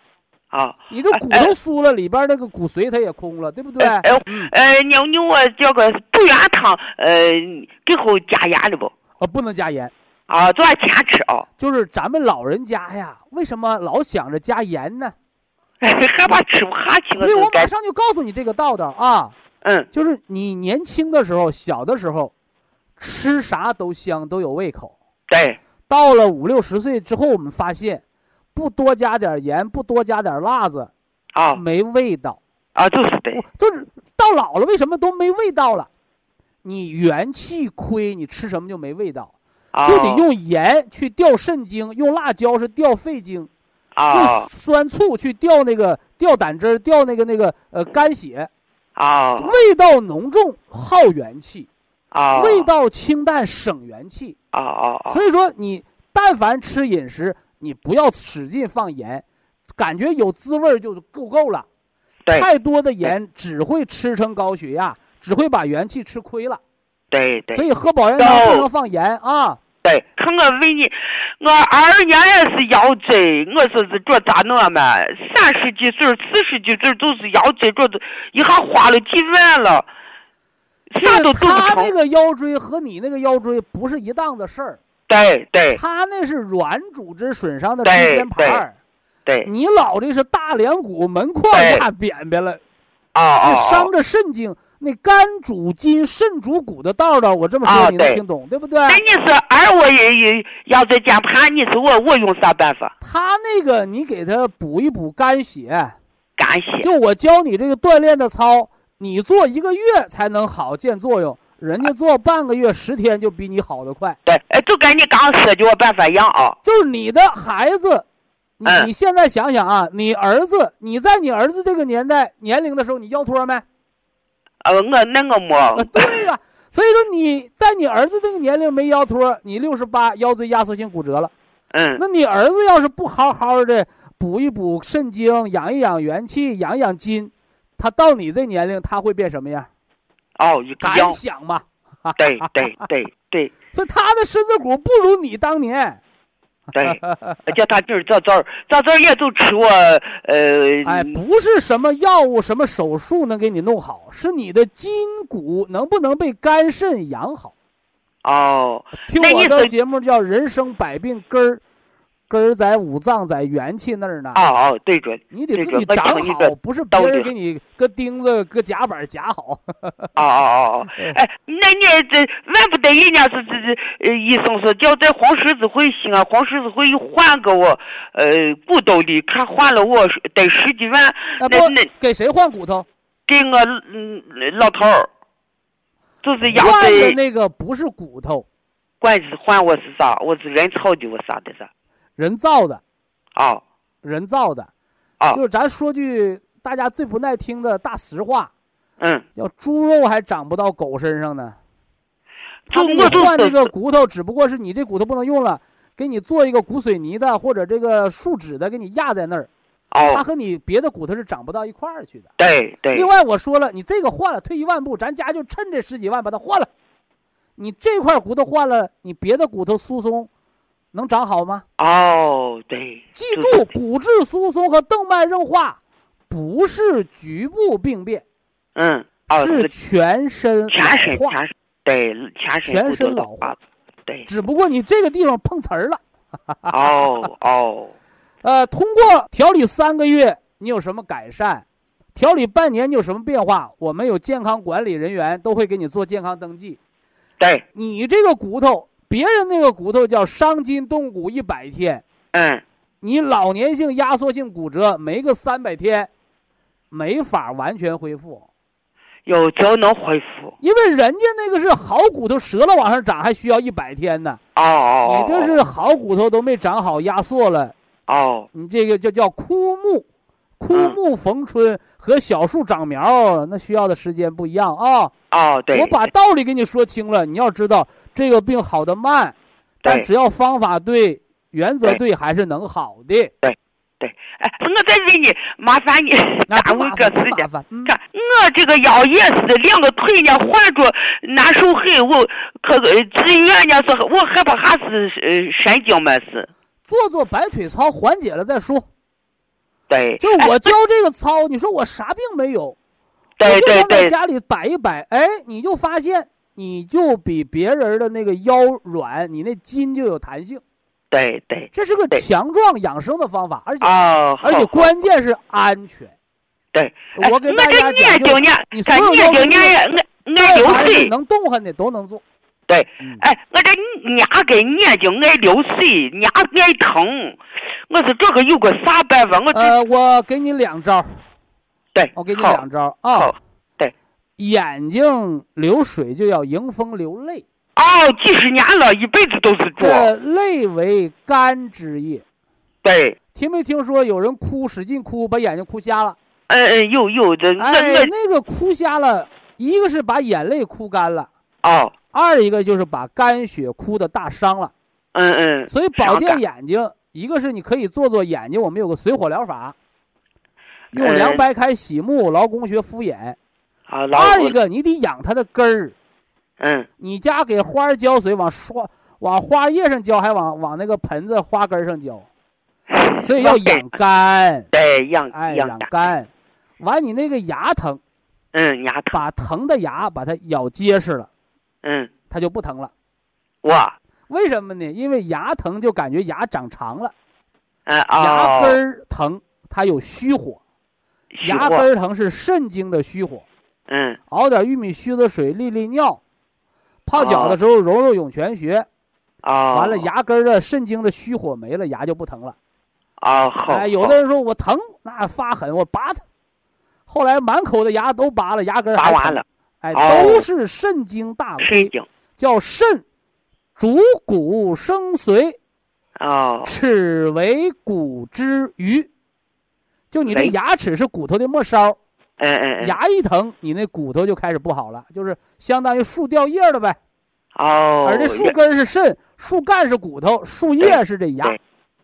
啊，你这骨头酥了，里边那个骨髓它也空了，对不对？哎哎呃，你你我这个杜元汤，呃，给后加盐的不？啊，不能加盐，啊，多少钱吃啊？就是咱们老人家呀，为什么老想着加盐呢？害怕吃不下去，所以我马该上就告诉你这个道道啊，嗯。就是你年轻的时候、小的时候，吃啥都香，都有胃口。对，到了五六十岁之后，我们发现，不多加点盐，不多加点辣子，啊。没味道。啊，就是的，就是到老了，为什么都没味道了？你元气亏，你吃什么就没味道，啊。就得用盐去调肾精，用辣椒是调肺精，啊。用酸醋去调那个调胆汁儿，调那个那个呃肝血，啊味道浓重耗元气，啊，味道清淡省元气。啊啊啊，所以说，你但凡吃饮食，你不要使劲放盐，感觉有滋味儿就够够了。对太多的盐只会吃成高血压，只会把元气吃亏了。对对所以喝保元汤不能放盐啊。对，可我问你，我二年也是腰椎，我说是这咋弄嘛？三十几岁、四十几岁都是腰椎，这都一下花了几万了，啥都做不成。他那个腰椎和你那个腰椎不是一档子事儿，对对他那是软组织损伤的椎间盘儿，对，你老这是大梁骨门框对压扁扁了。啊啊那伤着肾经，那肝主筋，肾主骨的道道，我这么说你能听懂，对不对？那你说二我也也腰椎间盘，你说我我用啥办法？他那个你给他补一补肝血，肝血就我教你这个锻炼的操，你做一个月才能好见作用，人家做半个月、十天就比你好的快。对，哎，就跟你刚说的我办法一样啊。就是你的孩子，你现在想想啊，你儿子，你在你儿子这个年代年龄的时候，你腰托没？呃，我那个没啊，，对呀、所以说你在你儿子这个年龄没腰托，你六十八腰椎压缩性骨折了。嗯，那你儿子要是不好好的补一补肾精，养一养元气，养一养筋，他到你这年龄他会变什么样？哦，一敢，想吗？对对对对 所以他的身子骨不如你当年。对，叫他就是早早早早也就吃我呃，哎，不是什么药物、什么手术能给你弄好，是你的筋骨能不能被肝肾养好。哦，听我的节目叫“人生百病根儿”，根儿在五脏，在元气那儿呢。哦哦，对准，你得自己长好，不是别人给你搁钉子、搁夹板夹好。哦哦哦哦，哎，那你这万不得，人家是这这呃，医生说叫在黄十字会西安黄十字会换个我呃骨头的，看换了我得十几万，那那，给谁换骨头？给我嗯老头儿，就是腰换的椎，那个不是骨头，管是换我是啥，我是人操的，我啥的啥，人造的，啊人造的。啊就是咱说句大家最不耐听的大实话，嗯，要猪肉还长不到狗身上呢。他给你换这个骨头，只不过是你这骨头不能用了，给你做一个骨水泥的或者这个树脂的，给你压在那儿。它哦，和你别的骨头是长不到一块儿去的。对对另，外我说了，你这个换了，退一万步，咱家就趁这十几万把它换了。你这块骨头换了，你别的骨头疏松能长好吗？哦对，记住，骨质疏松和动脉硬化不是局部病变，嗯，哦是全身全身老化，全身对全身老身老化化，对，只不过你这个地方碰瓷儿了。哦哦，呃，通过调理三个月，你有什么改善？调理半年你有什么变化？我们有健康管理人员都会给你做健康登记。对，你这个骨头别人那个骨头叫伤筋动骨一百天，嗯，你老年性压缩性骨折没个三百天，没法完全恢复。有就能恢复。因为人家那个是好骨头折了往上长，还需要一百天呢。哦哦，你这是好骨头都没长好，压缩了。哦，你这个就叫枯木，枯木逢春和小树长苗，那需要的时间不一样啊。哦，对。我把道理给你说清了，你要知道这个病好的慢，但只要方法对，原则对，还是能好的。对。对，哎，我再问你，麻烦你 耽误个时间。看我这个腰也是两个腿呢，患着难受很。我可治院呢是，我害怕还是呃神经没事。做做摆腿操缓解了再说。对，就我教这个操，你说我啥病没有？对对对。在家里摆一摆，哎，你就发现你就比别人的那个腰软，你那筋就有弹性。对对，这是个强壮养生的方法，而且而且关键是安全。对，我给大家讲，你所有年经年爱流水，能动弹的都能做。对，哎，我这牙根眼睛爱流水，牙爱疼，我说这个有个啥办法？我呃，我给你两招。对，我给你两招啊。对，眼睛流水就要迎风流泪。哦，几十年了，一辈子都是做。这泪为肝之液，对。听没听说有人哭，使劲哭，把眼睛哭瞎了？哎哎，有有的。哎，那个哭瞎了，一个是把眼泪哭干了，哦，二一个就是把肝血哭的大伤了。嗯嗯。所以保健眼睛，一个是你可以做做眼睛，我们有个水火疗法，用凉白开洗目、劳宫穴敷眼。啊，二一个你得养它的根儿。嗯，你家给花浇水，往刷往花叶上浇，还往往那个盆子花根上浇，所以要养肝。对，养哎养肝。完，你那个牙疼，嗯，牙疼，把疼的牙把它咬结实了，嗯，它就不疼了。哇，为什么呢？因为牙疼就感觉牙长长了，哎牙根儿疼，它有虚火，牙根儿疼是肾经的虚火。嗯，熬点玉米须子水利利尿。泡脚的时候揉揉涌泉穴，啊，完了牙根的肾经的虚火没了，牙就不疼了。啊，好。哎，有的人说我疼，那发狠，我拔它，后来满口的牙都拔了，牙根拔完了。哎，都是肾经大亏，叫肾主骨生髓，哦，齿为骨之余，就你的牙齿是骨头的末梢。哎哎，牙一疼，你那骨头就开始不好了，就是相当于树掉叶了呗。哦。而这树根是肾，树干是骨头，树叶是这牙。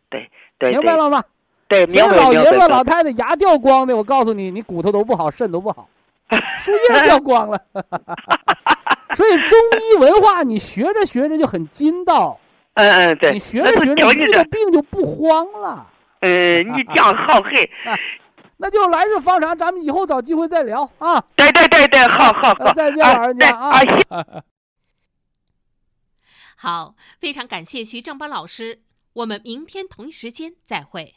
对对。明白了吗？对，明白。老爷子老太太牙掉光的，我告诉你，你骨头都不好，肾都不好，树叶掉光了。所以中医文化，你学着学着就很筋道。嗯嗯，对。你学着学着，这个病就不慌了。嗯，你讲好很。那就来日方长，咱们以后找机会再聊啊！对对对对，好好好，再见，老人家啊！好，非常感谢徐正邦老师，我们明天同一时间再会。